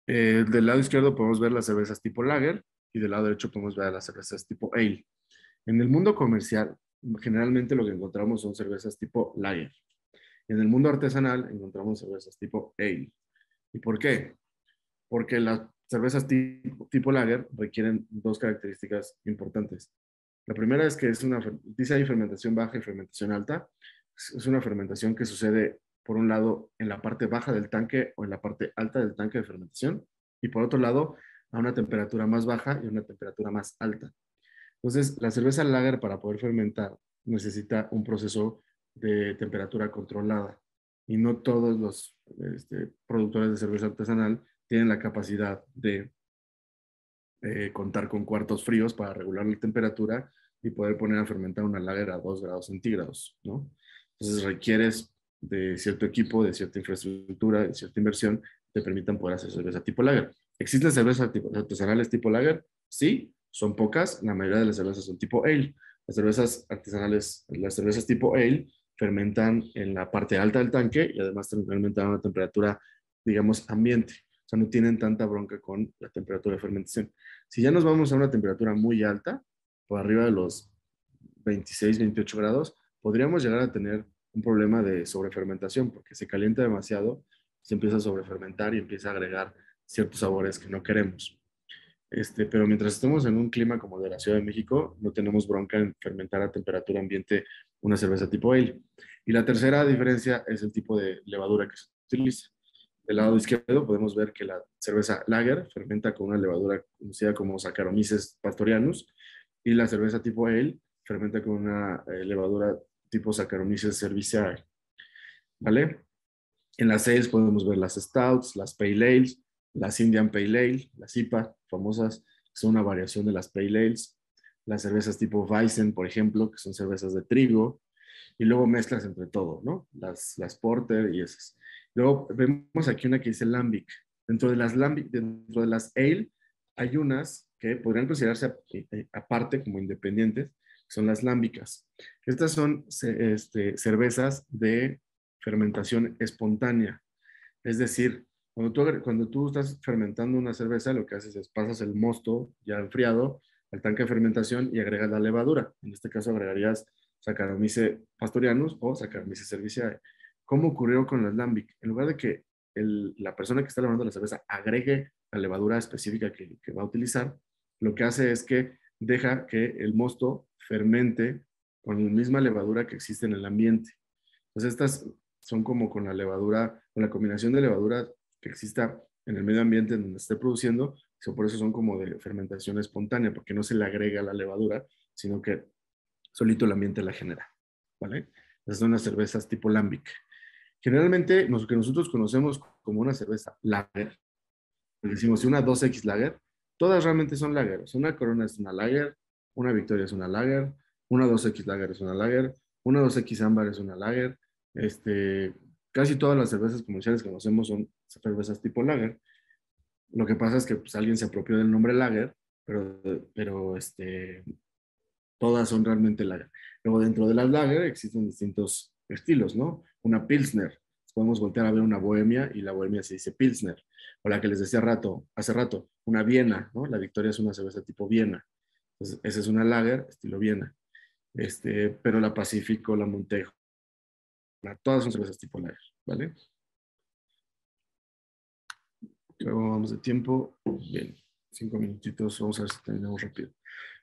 Eh, del lado izquierdo podemos ver las cervezas tipo lager y del lado derecho podemos ver las cervezas tipo ale. En el mundo comercial, generalmente lo que encontramos son cervezas tipo lager. En el mundo artesanal encontramos cervezas tipo ale. ¿Y por qué? Porque las cervezas tipo, lager requieren dos características importantes. La primera es que es una, dice fermentación baja y fermentación alta. Es una fermentación que sucede por un lado, en la parte baja del tanque o en la parte alta del tanque de fermentación, y por otro lado, a una temperatura más baja y una temperatura más alta. Entonces, la cerveza lager para poder fermentar necesita un proceso de temperatura controlada. y no todos los este, productores de cerveza artesanal tienen la capacidad de eh, contar con cuartos fríos para regular la temperatura y poder poner a fermentar una lager a 2 grados centígrados, ¿no? Entonces requieres de cierto equipo, de cierta infraestructura, de cierta inversión, te permitan poder hacer cerveza tipo lager. ¿Existen cervezas artesanales tipo lager? Sí, son pocas, la mayoría de las cervezas son tipo ale. Las cervezas artesanales, las cervezas tipo ale fermentan en la parte alta del tanque y además fermentan a una temperatura, digamos, ambiente. O sea, no tienen tanta bronca con la temperatura de fermentación. Si ya nos vamos a una temperatura muy alta, por arriba de los 26, 28 grados, podríamos llegar a tener un problema de sobrefermentación porque se calienta demasiado, se empieza a sobrefermentar y empieza a agregar ciertos sabores que no queremos. Este, pero mientras estemos en un clima como de la Ciudad de México, no tenemos bronca en fermentar a temperatura ambiente una cerveza tipo ale. Y la tercera diferencia es el tipo de levadura que se utiliza. Del lado izquierdo podemos ver que la cerveza lager fermenta con una levadura conocida como Saccharomyces pastorianus y la cerveza tipo ale fermenta con una eh, levadura tipo Saccharomyces cerevisiae. ¿Vale? En las ales podemos ver las stouts, las pale ales, las Indian Pale Ale, las IPA famosas, son una variación de las Pale Ales, las cervezas tipo Weizen, por ejemplo, que son cervezas de trigo, y luego mezclas entre todo, ¿no? Las, las Porter y esas. Luego vemos aquí una que dice Lambic. Dentro de las Lambic, dentro de las Ale, hay unas que podrían considerarse eh, aparte como independientes, son las lámbicas. Estas son este, cervezas de fermentación espontánea, es decir, cuando tú, cuando tú estás fermentando una cerveza, lo que haces es pasas el mosto ya enfriado al tanque de fermentación y agregas la levadura. En este caso agregarías Saccharomyces pastorianus o Saccharomyces cerevisiae. ¿Cómo ocurrió con las lambic? En lugar de que la persona que está elaborando la cerveza agregue la levadura específica que, que va a utilizar, lo que hace es que deja que el mosto fermente con la misma levadura que existe en el ambiente. Entonces estas son como con la levadura, con la combinación de levadura que exista en el medio ambiente en donde esté produciendo, por eso son como de fermentación espontánea, porque no se le agrega la levadura, sino que solito el ambiente la genera, ¿vale? Esas son unas cervezas tipo lambic. Generalmente, lo que nosotros conocemos como una cerveza lager, decimos una 2X lager, todas realmente son lager. Una Corona es una lager, una Victoria es una lager, una 2X lager es una lager, una 2X ámbar es una lager, este, casi todas las cervezas comerciales que conocemos son cervezas tipo lager. Lo que pasa es que pues, alguien se apropió del nombre lager, pero, pero este, todas son realmente lager. Luego dentro de las lager existen distintos estilos, ¿no? Una pilsner. Podemos voltear a ver una bohemia y la bohemia se dice pilsner. O la que les decía rato, hace rato, una viena, ¿no? La Victoria es una cerveza tipo viena. Entonces, esa es una lager estilo viena. Este, pero la Pacífico, la Montejo, Todas son cervezas tipo lager, ¿vale? Luego vamos de tiempo. Bien, cinco minutitos. Vamos a ver si terminamos rápido.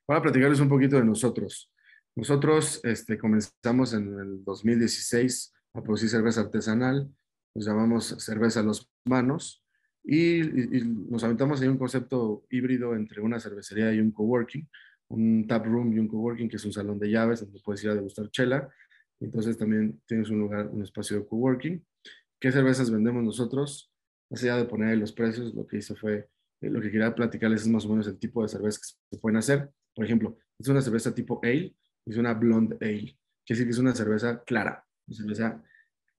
Voy a platicarles un poquito de nosotros. Nosotros este, comenzamos en el 2016 a producir cerveza artesanal. Nos llamamos cerveza a los manos. Y, nos aventamos ahí un concepto híbrido entre una cervecería y un coworking, un tap room y un coworking, que es un salón de llaves donde puedes ir a degustar chela entonces también tienes un lugar, un espacio de coworking. ¿Qué cervezas vendemos nosotros? Más allá de poner los precios, lo que hice fue, eh, lo que quería platicarles es más o menos el tipo de cervezas que se pueden hacer. Por ejemplo, es una cerveza tipo ale, es una blonde ale. Quiere decir que es una cerveza clara, una cerveza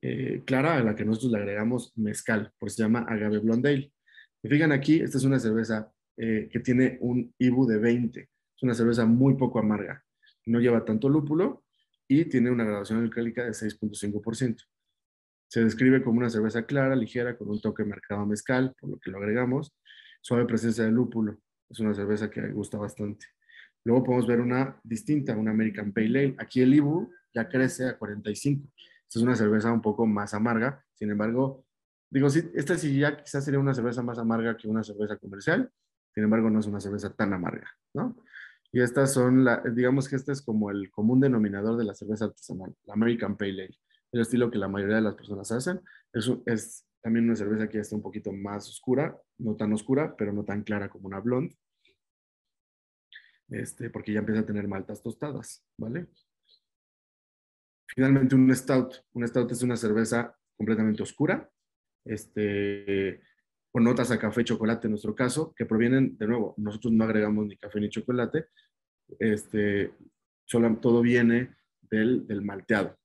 eh, clara a la que nosotros le agregamos mezcal, por eso se llama agave blonde ale. Y fijan aquí, esta es una cerveza eh, que tiene un IBU de 20. Es una cerveza muy poco amarga. No lleva tanto lúpulo y tiene una graduación alcohólica de 6.5%. Se describe como una cerveza clara, ligera, con un toque marcado mezcal, por lo que lo agregamos. Suave presencia de lúpulo. Es una cerveza que gusta bastante. Luego podemos ver una distinta, una American Pale Ale. Aquí el IBU ya crece a 45. Esta es una cerveza un poco más amarga. Sin embargo, digo, sí, esta sí ya quizás sería una cerveza más amarga que una cerveza comercial. Sin embargo, no es una cerveza tan amarga, ¿no? Y estas son, la, digamos que este es como el común denominador de la cerveza artesanal, la American Pale Ale, el estilo que la mayoría de las personas hacen. Es, es también una cerveza que está un poquito más oscura, no tan oscura, pero no tan clara como una blonde, este, porque ya empieza a tener maltas tostadas, ¿vale? Finalmente, un stout. Un stout es una cerveza completamente oscura, este, con notas a café y chocolate en nuestro caso, que provienen, de nuevo, nosotros no agregamos ni café ni chocolate, este, solo, todo viene del, del malteado.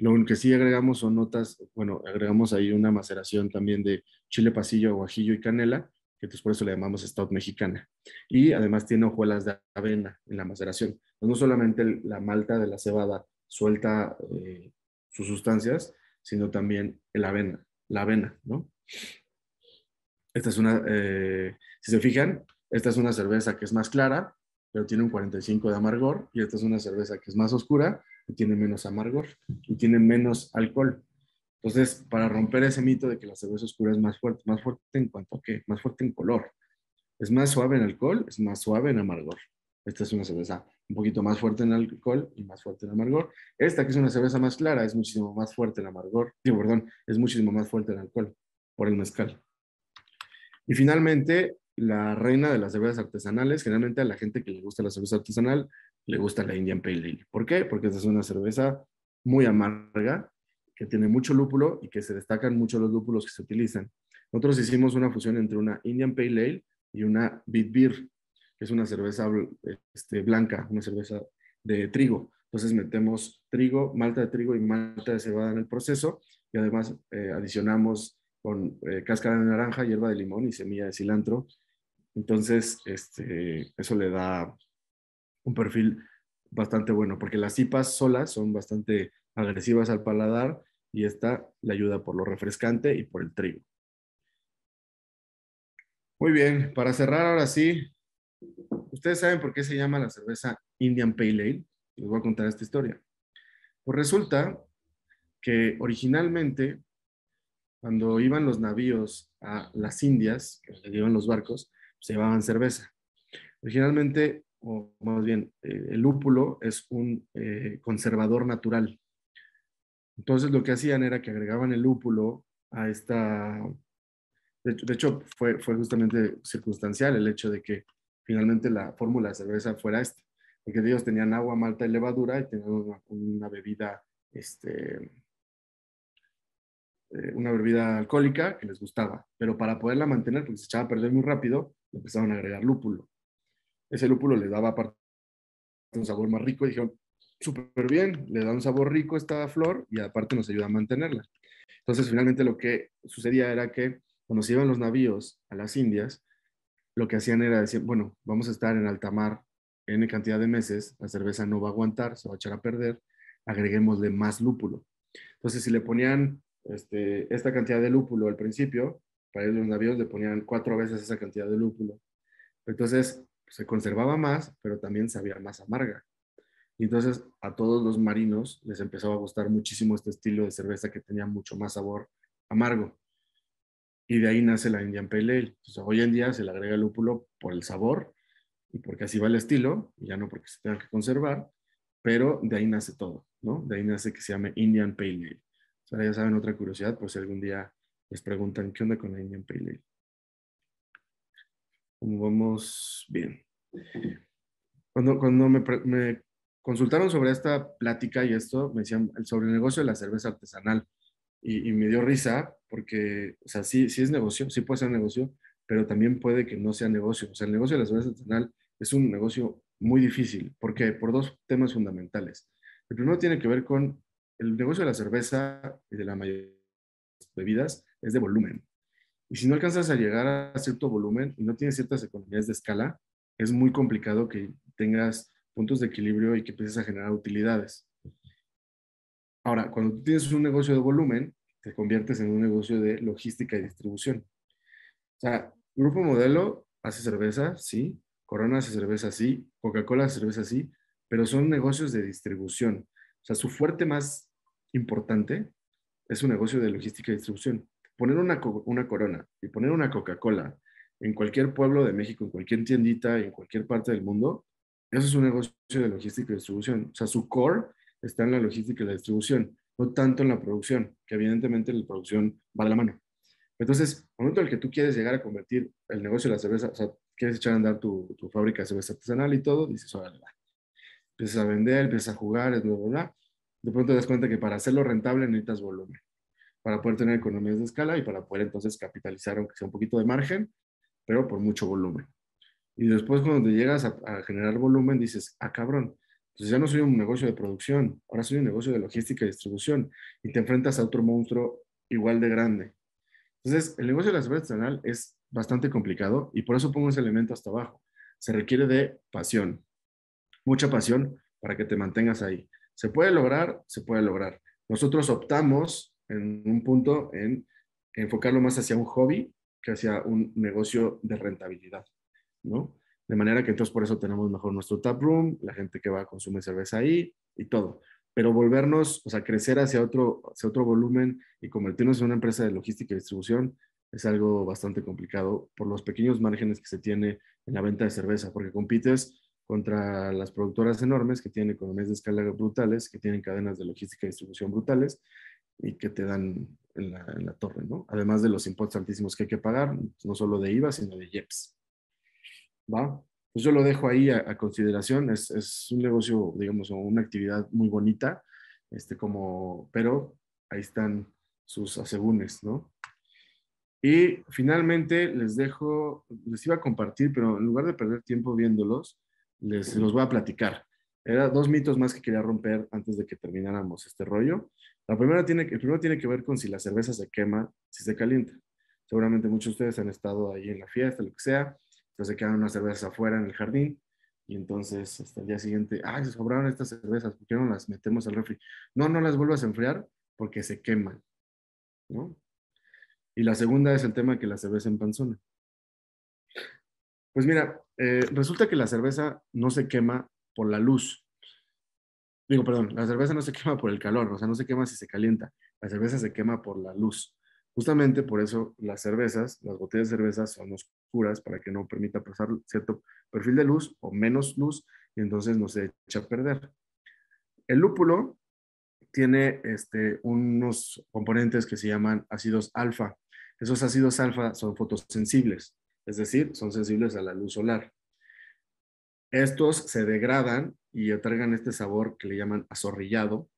Lo que sí agregamos son notas, bueno, agregamos ahí una maceración también de chile pasillo, guajillo y canela, que entonces por eso le llamamos stout mexicana. Y además tiene hojuelas de avena en la maceración. No solamente la malta de la cebada suelta eh, sus sustancias, sino también el avena, la avena, ¿no? Esta es una, eh, si se fijan, esta es una cerveza que es más clara, pero tiene un 45 de amargor, y esta es una cerveza que es más oscura, tiene menos amargor y tiene menos alcohol. Entonces, para romper ese mito de que la cerveza oscura es más fuerte, más fuerte en cuanto a qué, más fuerte en color. Es más suave en alcohol, es más suave en amargor. Esta es una cerveza un poquito más fuerte en alcohol y más fuerte en amargor. Esta que es una cerveza más clara es muchísimo más fuerte en amargor. Sí, perdón, es muchísimo más fuerte en alcohol por el mezcal. Y finalmente, la reina de las cervezas artesanales, generalmente a la gente que le gusta la cerveza artesanal, le gusta la Indian Pale Ale. ¿Por qué? Porque esta es una cerveza muy amarga, que tiene mucho lúpulo y que se destacan mucho los lúpulos que se utilizan. Nosotros hicimos una fusión entre una Indian Pale Ale y una Beat Beer, que es una cerveza este, blanca, una cerveza de trigo. Entonces metemos trigo, malta de trigo y malta de cebada en el proceso y además eh, adicionamos con eh, cáscara de naranja, hierba de limón y semilla de cilantro. Entonces, este, eso le da un perfil bastante bueno, porque las IPAs solas son bastante agresivas al paladar y esta le ayuda por lo refrescante y por el trigo. Muy bien, para cerrar ahora sí, ustedes saben por qué se llama la cerveza Indian Pale Ale. Les voy a contar esta historia. Pues resulta que originalmente, cuando iban los navíos a las Indias, que llevan los barcos, se llevaban cerveza. Originalmente o más bien, eh, el lúpulo es un eh, conservador natural. Entonces lo que hacían era que agregaban el lúpulo a esta... De hecho, fue, fue justamente circunstancial el hecho de que finalmente la fórmula de cerveza fuera esta, porque ellos tenían agua, malta y levadura y tenían una, bebida, este, eh, una bebida alcohólica que les gustaba, pero para poderla mantener, porque se echaba a perder muy rápido, empezaron a agregar lúpulo ese lúpulo le daba aparte un sabor más rico y dijeron, súper bien, le da un sabor rico esta flor y aparte nos ayuda a mantenerla. Entonces, finalmente lo que sucedía era que cuando se iban los navíos a las Indias, lo que hacían era decir, bueno, vamos a estar en alta mar N cantidad de meses, la cerveza no va a aguantar, se va a echar a perder, agreguémosle más lúpulo. Entonces, si le ponían este, esta cantidad de lúpulo al principio, para ellos los navíos le ponían cuatro veces esa cantidad de lúpulo. Entonces, se conservaba más, pero también sabía más amarga. Y entonces a todos los marinos les empezó a gustar muchísimo este estilo de cerveza que tenía mucho más sabor amargo. Y de ahí nace la Indian Pale Ale. hoy en día se le agrega lúpulo por el sabor y porque así va el estilo, y ya no porque se tenga que conservar, pero de ahí nace todo, ¿no? De ahí nace que se llame Indian Pale Ale. Ahora ya saben otra curiosidad, por si algún día les preguntan qué onda con la Indian Pale Ale. Vamos bien. Cuando, cuando me, consultaron sobre esta plática y esto, me decían sobre el negocio de la cerveza artesanal. Y, me dio risa porque, o sea, sí, sí es negocio, sí puede ser negocio, pero también puede que no sea negocio. O sea, el negocio de la cerveza artesanal es un negocio muy difícil. ¿Por qué? Por dos temas fundamentales. El primero tiene que ver con el negocio de la cerveza y de la mayoría de las bebidas es de volumen. Y si no alcanzas a llegar a cierto volumen y no tienes ciertas economías de escala, es muy complicado que tengas puntos de equilibrio y que empieces a generar utilidades. Ahora, cuando tú tienes un negocio de volumen, te conviertes en un negocio de logística y distribución. O sea, Grupo Modelo hace cerveza, sí. Corona hace cerveza, sí. Coca-Cola hace cerveza, sí. Pero son negocios de distribución. O sea, su fuerte más importante es un negocio de logística y distribución poner una, una corona y poner una Coca-Cola en cualquier pueblo de México, en cualquier tiendita en cualquier parte del mundo, eso es un negocio de logística y distribución. O sea, su core está en la logística y la distribución, no tanto en la producción, que evidentemente la producción va de la mano. Entonces, al momento en el que tú quieres llegar a convertir el negocio de la cerveza, o sea, quieres echar a andar tu, tu fábrica de cerveza artesanal y todo, dices, órale, va. Empiezas a vender, empiezas a jugar, bla, bla, bla. De pronto te das cuenta que para hacerlo rentable necesitas volumen. Para poder tener economías de escala y para poder entonces capitalizar, aunque sea un poquito de margen, pero por mucho volumen. Y después cuando te llegas a, a generar volumen, dices, ah, cabrón, entonces ya no soy un negocio de producción, ahora soy un negocio de logística y distribución y te enfrentas a otro monstruo igual de grande. Entonces, el negocio de la artesanal es bastante complicado y por eso pongo ese elemento hasta abajo. Se requiere de pasión, mucha pasión para que te mantengas ahí. ¿Se puede lograr? Se puede lograr. Nosotros optamos en un punto en enfocarlo más hacia un hobby que hacia un negocio de rentabilidad, ¿no? De manera que entonces por eso tenemos mejor nuestro tap room, la gente que va a consumir cerveza ahí y todo. Pero volvernos, o sea, crecer hacia otro, hacia otro volumen y convertirnos en una empresa de logística y distribución es algo bastante complicado por los pequeños márgenes que se tiene en la venta de cerveza, porque compites contra las productoras enormes que tienen economías de escala brutales, que tienen cadenas de logística y distribución brutales y que te dan en la, en la torre, ¿no? Además de los impuestos altísimos que hay que pagar, no solo de IVA, sino de IEPS. ¿Va? Pues yo lo dejo ahí a, consideración. Es, es, un negocio, digamos, una actividad muy bonita, este, como, pero ahí están sus asegúnes, ¿no? Y finalmente les dejo, les iba a compartir, pero en lugar de perder tiempo viéndolos, les los voy a platicar. Eran dos mitos más que quería romper antes de que termináramos este rollo. La primera tiene, el primero tiene que ver con si la cerveza se quema, si se calienta. Seguramente muchos de ustedes han estado ahí en la fiesta, lo que sea, entonces quedan unas cervezas afuera en el jardín y entonces hasta el día siguiente, ay, se sobraron estas cervezas, ¿por qué no las metemos al refri? No, no las vuelvas a enfriar porque se queman, ¿no? Y la segunda es el tema que la cerveza empanzona. Pues mira, eh, resulta que la cerveza no se quema por la luz. Digo, perdón, la cerveza no se quema por el calor, o sea, no se quema si se calienta. La cerveza se quema por la luz. Justamente por eso las cervezas, las botellas de cerveza son oscuras para que no permita pasar cierto perfil de luz o menos luz y entonces no se echa a perder. El lúpulo tiene este, unos componentes que se llaman ácidos alfa. Esos ácidos alfa son fotosensibles, es decir, son sensibles a la luz solar. Estos se degradan y otorgan este sabor que le llaman azorrillado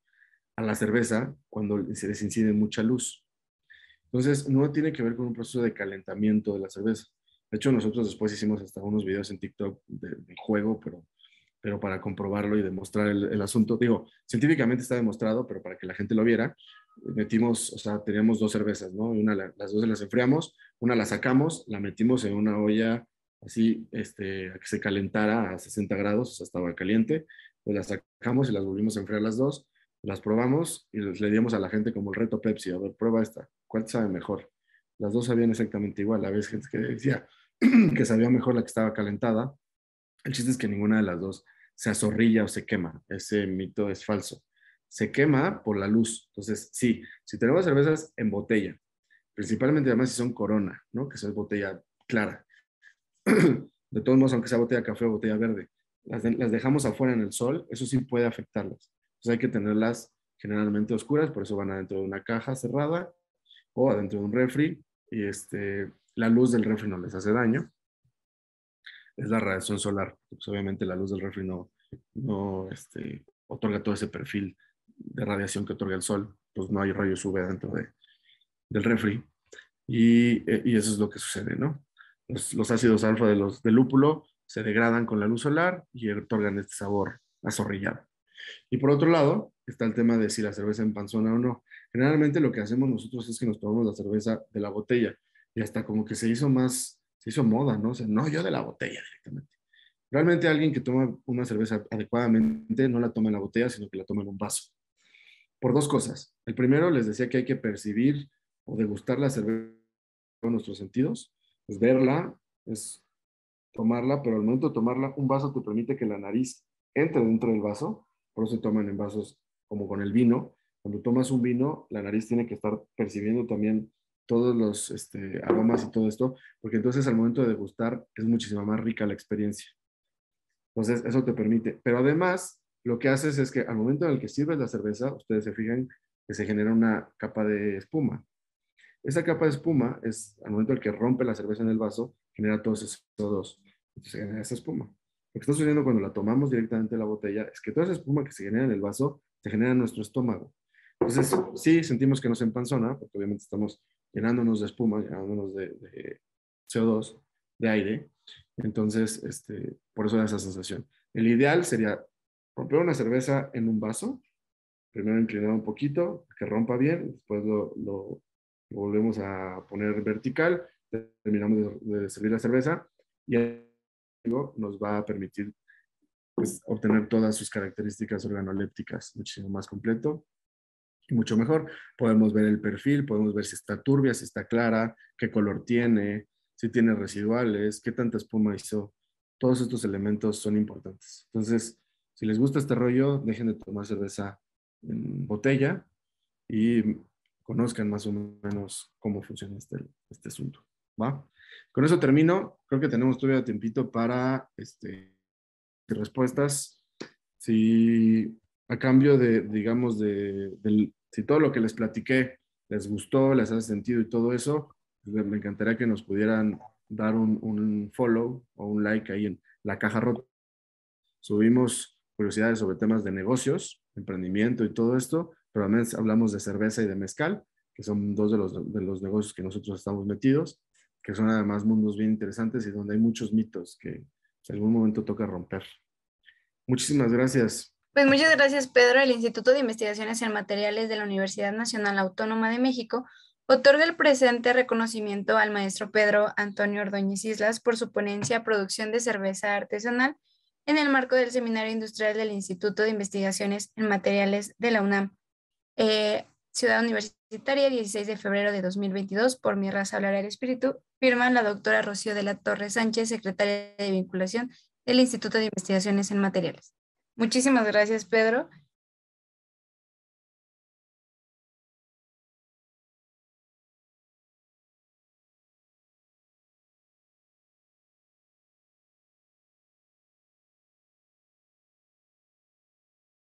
a la cerveza cuando se les incide mucha luz. Entonces, no tiene que ver con un proceso de calentamiento de la cerveza. De hecho, nosotros después hicimos hasta unos videos en TikTok del juego, pero, pero para comprobarlo y demostrar el, asunto, digo, científicamente está demostrado, pero para que la gente lo viera, metimos, o sea, teníamos dos cervezas, ¿no? Una, las dos las enfriamos, una la sacamos, la metimos en una olla así, este, a que se calentara a 60 grados, o sea, estaba caliente, pues las sacamos y las volvimos a enfriar las dos, las probamos y le dimos a la gente como el reto Pepsi, a ver, prueba esta, ¿cuál sabe mejor? Las dos sabían exactamente igual, a veces gente que decía que sabía mejor la que estaba calentada, el chiste es que ninguna de las dos se azorrilla o se quema, ese mito es falso. Se quema por la luz. Entonces, sí, si tenemos cervezas en botella, principalmente además si son corona, ¿no? Que es botella clara, de todos modos, aunque sea botella café o botella verde, las, dejamos afuera en el sol, eso sí puede afectarlas. Entonces hay que tenerlas generalmente oscuras, por eso van adentro de una caja cerrada o adentro de un refri y este, la luz del refri no les hace daño. Es la radiación solar. Pues obviamente la luz del refri no, no este, otorga todo ese perfil de radiación que otorga el sol. Pues no hay rayos UV dentro de, del refri. Y, eh, y, eso es lo que sucede, ¿no? Los, ácidos alfa de los, del lúpulo se degradan con la luz solar y otorgan este sabor azorrillado. Y por otro lado, está el tema de si la cerveza empanzona o no. Generalmente lo que hacemos nosotros es que nos tomamos la cerveza de la botella y hasta como que se hizo más, se hizo moda, ¿no? O sea, no, yo de la botella directamente. Realmente alguien que toma una cerveza adecuadamente no la toma en la botella, sino que la toma en un vaso. Por dos cosas. El primero, les decía que hay que percibir o degustar la cerveza con nuestros sentidos es verla, es tomarla, pero al momento de tomarla, un vaso te permite que la nariz entre dentro del vaso, por eso se toman en vasos como con el vino. Cuando tomas un vino, la nariz tiene que estar percibiendo también todos los este, aromas y todo esto, porque entonces al momento de degustar es muchísimo más rica la experiencia. Entonces, eso te permite. Pero además, lo que haces es que al momento en el que sirves la cerveza, ustedes se fijan que se genera una capa de espuma. Esa capa de espuma es, al momento en que rompe la cerveza en el vaso, genera todos esos CO2. Entonces genera esa espuma. Lo que está sucediendo cuando la tomamos directamente de la botella es que toda esa espuma que se genera en el vaso se genera en nuestro estómago. Entonces, sí, sentimos que nos empanzona, porque obviamente estamos llenándonos de espuma, llenándonos de, de CO2, de aire. Entonces, este, por eso da esa sensación. El ideal sería romper una cerveza en un vaso, primero inclinar un poquito, que rompa bien, después lo volvemos a poner vertical, terminamos de, servir la cerveza y nos va a permitir pues, obtener todas sus características organolépticas muchísimo más completo y mucho mejor. Podemos ver el perfil, podemos ver si está turbia, si está clara, qué color tiene, si tiene residuales, qué tanta espuma hizo. Todos estos elementos son importantes. Entonces, si les gusta este rollo, dejen de tomar cerveza en botella y conozcan más o menos cómo funciona este, este asunto. ¿va? Con eso termino. Creo que tenemos todavía tiempito para este, respuestas. Si a cambio de, digamos, de, si todo lo que les platiqué les gustó, les hace sentido y todo eso, pues, me encantaría que nos pudieran dar un, un follow o un like ahí en la caja rota. Subimos curiosidades sobre temas de negocios, emprendimiento y todo esto, pero también hablamos de cerveza y de mezcal, que son dos de los, de los negocios que nosotros estamos metidos, que son además mundos bien interesantes y donde hay muchos mitos que en algún momento toca romper. Muchísimas gracias. Pues muchas gracias, Pedro. El Instituto de Investigaciones en Materiales de la Universidad Nacional Autónoma de México otorga el presente reconocimiento al maestro Pedro Antonio Ordóñez Islas por su ponencia Producción de Cerveza Artesanal en el marco del Seminario Industrial del Instituto de Investigaciones en Materiales de la UNAM. Eh, Ciudad Universitaria, 16 de febrero de 2022, por mi raza hablar el espíritu, firma la doctora Rocío de la Torre Sánchez, secretaria de vinculación del Instituto de Investigaciones en Materiales. Muchísimas gracias, Pedro.